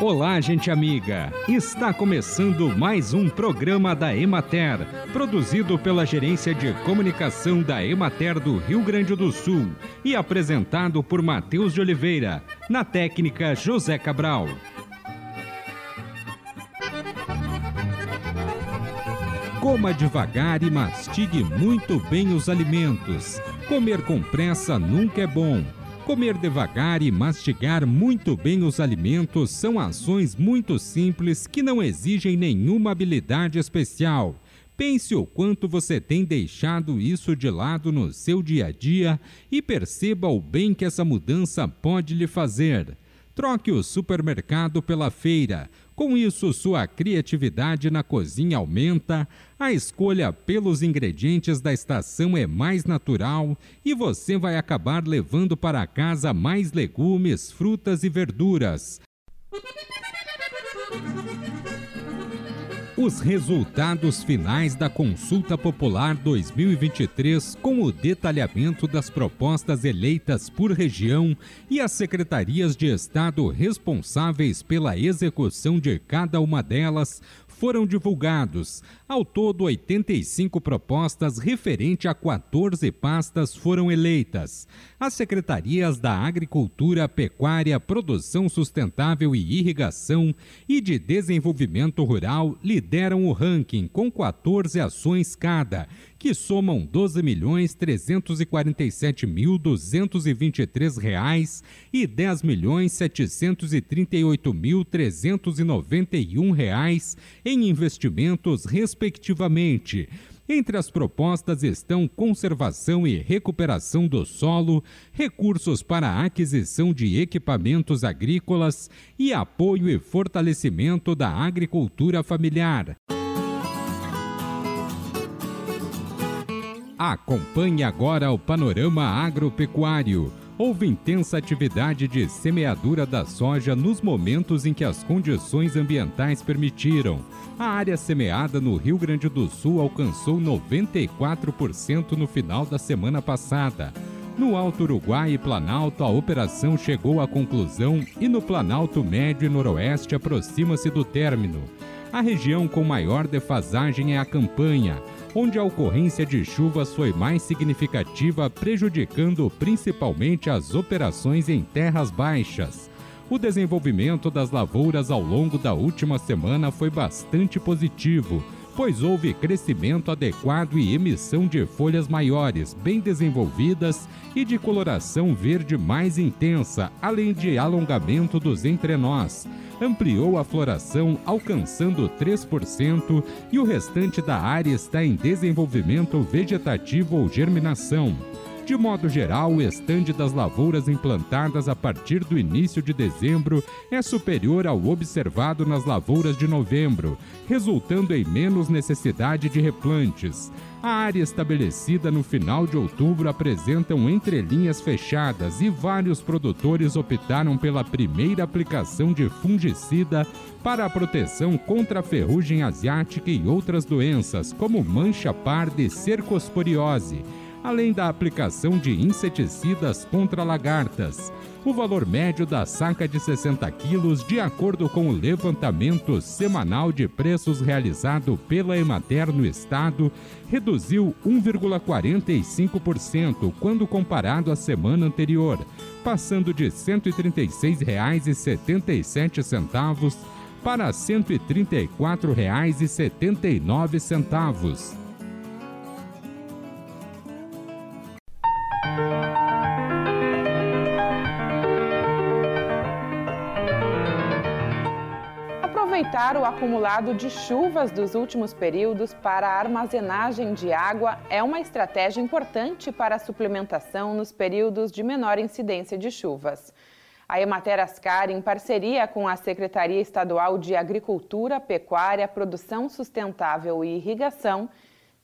Olá, gente amiga! Está começando mais um programa da Emater, produzido pela Gerência de Comunicação da Emater do Rio Grande do Sul e apresentado por Matheus de Oliveira, na técnica José Cabral. Coma devagar e mastigue muito bem os alimentos. Comer com pressa nunca é bom. Comer devagar e mastigar muito bem os alimentos são ações muito simples que não exigem nenhuma habilidade especial. Pense o quanto você tem deixado isso de lado no seu dia a dia e perceba o bem que essa mudança pode lhe fazer. Troque o supermercado pela feira. Com isso, sua criatividade na cozinha aumenta, a escolha pelos ingredientes da estação é mais natural e você vai acabar levando para casa mais legumes, frutas e verduras. Os resultados finais da Consulta Popular 2023, com o detalhamento das propostas eleitas por região e as secretarias de Estado responsáveis pela execução de cada uma delas, foram divulgados. Ao todo, 85 propostas referente a 14 pastas foram eleitas. As secretarias da Agricultura, Pecuária, Produção Sustentável e Irrigação e de Desenvolvimento Rural lideram o ranking com 14 ações cada que somam 12.347.223 reais e 10.738.391 reais em investimentos, respectivamente. Entre as propostas estão conservação e recuperação do solo, recursos para a aquisição de equipamentos agrícolas e apoio e fortalecimento da agricultura familiar. Acompanhe agora o panorama agropecuário. Houve intensa atividade de semeadura da soja nos momentos em que as condições ambientais permitiram. A área semeada no Rio Grande do Sul alcançou 94% no final da semana passada. No Alto Uruguai e Planalto, a operação chegou à conclusão e no Planalto Médio e Noroeste aproxima-se do término. A região com maior defasagem é a campanha onde a ocorrência de chuvas foi mais significativa, prejudicando principalmente as operações em terras baixas. O desenvolvimento das lavouras ao longo da última semana foi bastante positivo, pois houve crescimento adequado e emissão de folhas maiores, bem desenvolvidas e de coloração verde mais intensa, além de alongamento dos entrenós ampliou a floração alcançando 3% e o restante da área está em desenvolvimento vegetativo ou germinação. De modo geral, o estande das lavouras implantadas a partir do início de dezembro é superior ao observado nas lavouras de novembro, resultando em menos necessidade de replantes. A área estabelecida no final de outubro apresenta um entrelinhas fechadas e vários produtores optaram pela primeira aplicação de fungicida para a proteção contra a ferrugem asiática e outras doenças, como mancha parda e cercosporiose além da aplicação de inseticidas contra lagartas. O valor médio da saca de 60 quilos, de acordo com o levantamento semanal de preços realizado pela Emater no estado, reduziu 1,45% quando comparado à semana anterior, passando de R$ 136,77 para R$ 134,79. O acumulado de chuvas dos últimos períodos para a armazenagem de água é uma estratégia importante para a suplementação nos períodos de menor incidência de chuvas. A Emater Ascar, em parceria com a Secretaria Estadual de Agricultura, Pecuária, Produção Sustentável e Irrigação,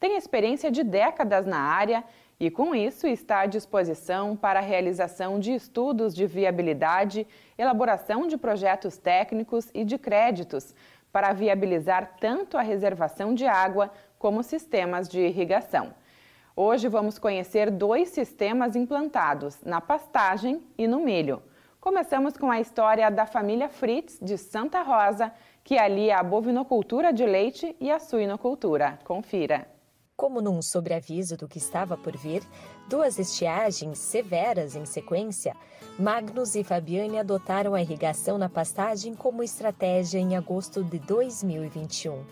tem experiência de décadas na área e, com isso, está à disposição para a realização de estudos de viabilidade, elaboração de projetos técnicos e de créditos para viabilizar tanto a reservação de água como sistemas de irrigação. Hoje vamos conhecer dois sistemas implantados, na pastagem e no milho. Começamos com a história da família Fritz de Santa Rosa, que alia a bovinocultura de leite e a suinocultura. Confira. Como num sobreaviso do que estava por vir, duas estiagens severas em sequência, Magnus e Fabiane adotaram a irrigação na pastagem como estratégia em agosto de 2021.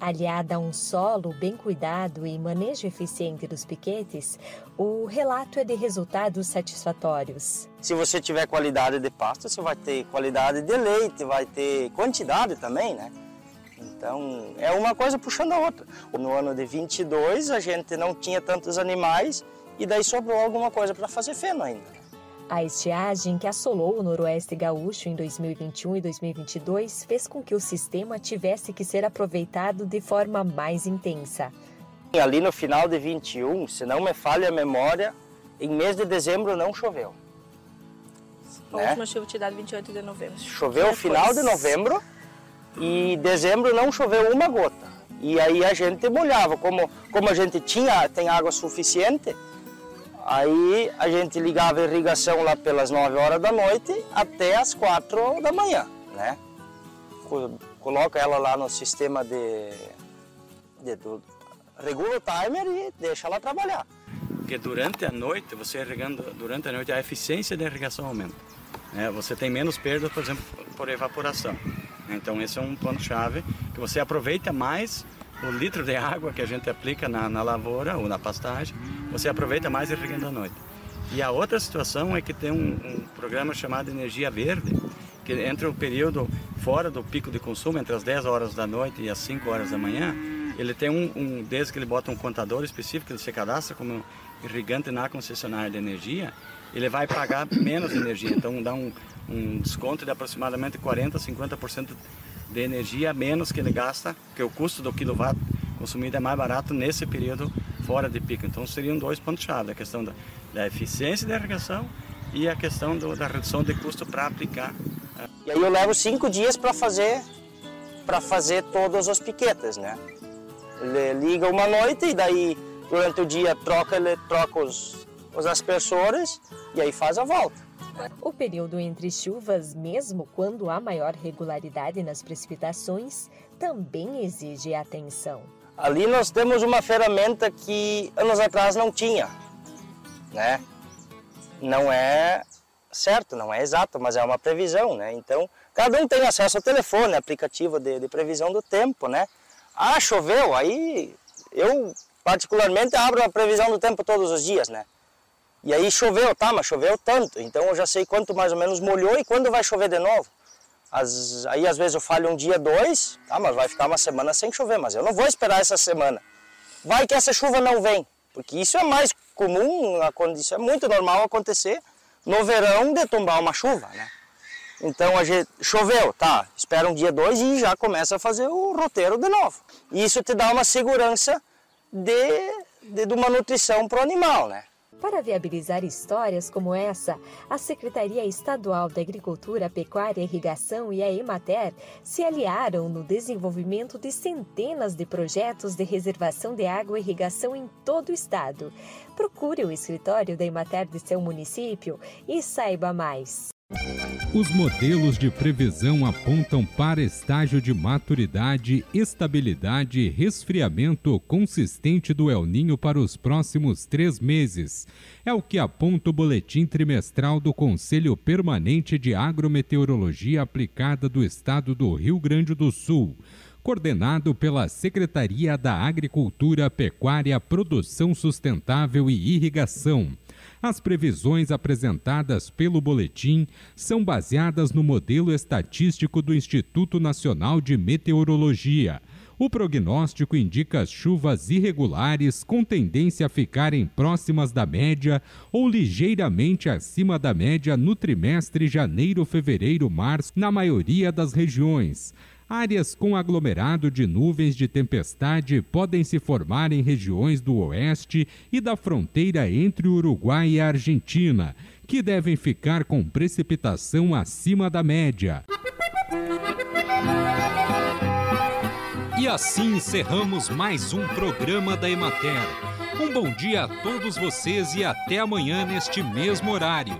Aliada a um solo bem cuidado e manejo eficiente dos piquetes, o relato é de resultados satisfatórios. Se você tiver qualidade de pasta, você vai ter qualidade de leite, vai ter quantidade também, né? Então, é uma coisa puxando a outra. No ano de 22, a gente não tinha tantos animais e daí sobrou alguma coisa para fazer feno ainda. A estiagem que assolou o noroeste gaúcho em 2021 e 2022 fez com que o sistema tivesse que ser aproveitado de forma mais intensa. Ali no final de 21, se não me falha a memória, em mês de dezembro não choveu. A né? última chuva tinha dado 28 de novembro. Choveu no final de novembro e dezembro não choveu uma gota. E aí a gente molhava, como, como a gente tinha, tem água suficiente, Aí a gente ligava a irrigação lá pelas 9 horas da noite até as 4 da manhã, né? Coloca ela lá no sistema de, de regula o timer e deixa ela trabalhar. Porque durante a noite, você irrigando durante a noite, a eficiência da irrigação aumenta. Né? Você tem menos perda, por exemplo, por evaporação. Então esse é um ponto-chave, que você aproveita mais o litro de água que a gente aplica na, na lavoura ou na pastagem, você aproveita mais irrigando à noite. E a outra situação é que tem um, um programa chamado Energia Verde, que entre o período fora do pico de consumo, entre as 10 horas da noite e as 5 horas da manhã, ele tem um, um desde que ele bota um contador específico, ele se cadastra como irrigante na concessionária de energia, ele vai pagar menos energia, então dá um, um desconto de aproximadamente 40, 50% de energia menos que ele gasta, que o custo do quilowatt consumido é mais barato nesse período fora de pico. Então seriam dois pontos-chave, a questão da, da, eficiência da irrigação e a questão do, da redução de custo para aplicar. E aí eu levo cinco dias para fazer para fazer todas as piquetas, né? Ele liga uma noite e daí durante o dia troca ele troca os, os aspersores e aí faz a volta. O período entre chuvas, mesmo quando há maior regularidade nas precipitações, também exige atenção. Ali nós temos uma ferramenta que anos atrás não tinha, né? Não é certo, não é exato, mas é uma previsão, né? Então, cada um tem acesso ao telefone, aplicativo de, de previsão do tempo, né? Ah, choveu, aí eu particularmente abro a previsão do tempo todos os dias, né? E aí choveu, tá, mas choveu tanto, então eu já sei quanto mais ou menos molhou e quando vai chover de novo. As, aí às vezes eu falho um dia, dois, tá, mas vai ficar uma semana sem chover, mas eu não vou esperar essa semana. Vai que essa chuva não vem, porque isso é mais comum, isso é muito normal acontecer no verão de tombar uma chuva, né? Então a gente choveu, tá, espera um dia, dois e já começa a fazer o roteiro de novo. Isso te dá uma segurança de, de, de uma nutrição para o animal, né? Para viabilizar histórias como essa, a Secretaria Estadual da Agricultura, Pecuária Irrigação e a Emater se aliaram no desenvolvimento de centenas de projetos de reservação de água e irrigação em todo o estado. Procure o escritório da Emater de seu município e saiba mais. Os modelos de previsão apontam para estágio de maturidade, estabilidade e resfriamento consistente do El Ninho para os próximos três meses. É o que aponta o boletim trimestral do Conselho Permanente de Agrometeorologia Aplicada do Estado do Rio Grande do Sul coordenado pela Secretaria da Agricultura, Pecuária, Produção Sustentável e Irrigação. As previsões apresentadas pelo boletim são baseadas no modelo estatístico do Instituto Nacional de Meteorologia. O prognóstico indica chuvas irregulares com tendência a ficarem próximas da média ou ligeiramente acima da média no trimestre janeiro-fevereiro-março na maioria das regiões. Áreas com aglomerado de nuvens de tempestade podem se formar em regiões do oeste e da fronteira entre Uruguai e Argentina, que devem ficar com precipitação acima da média. E assim encerramos mais um programa da Emater. Um bom dia a todos vocês e até amanhã neste mesmo horário.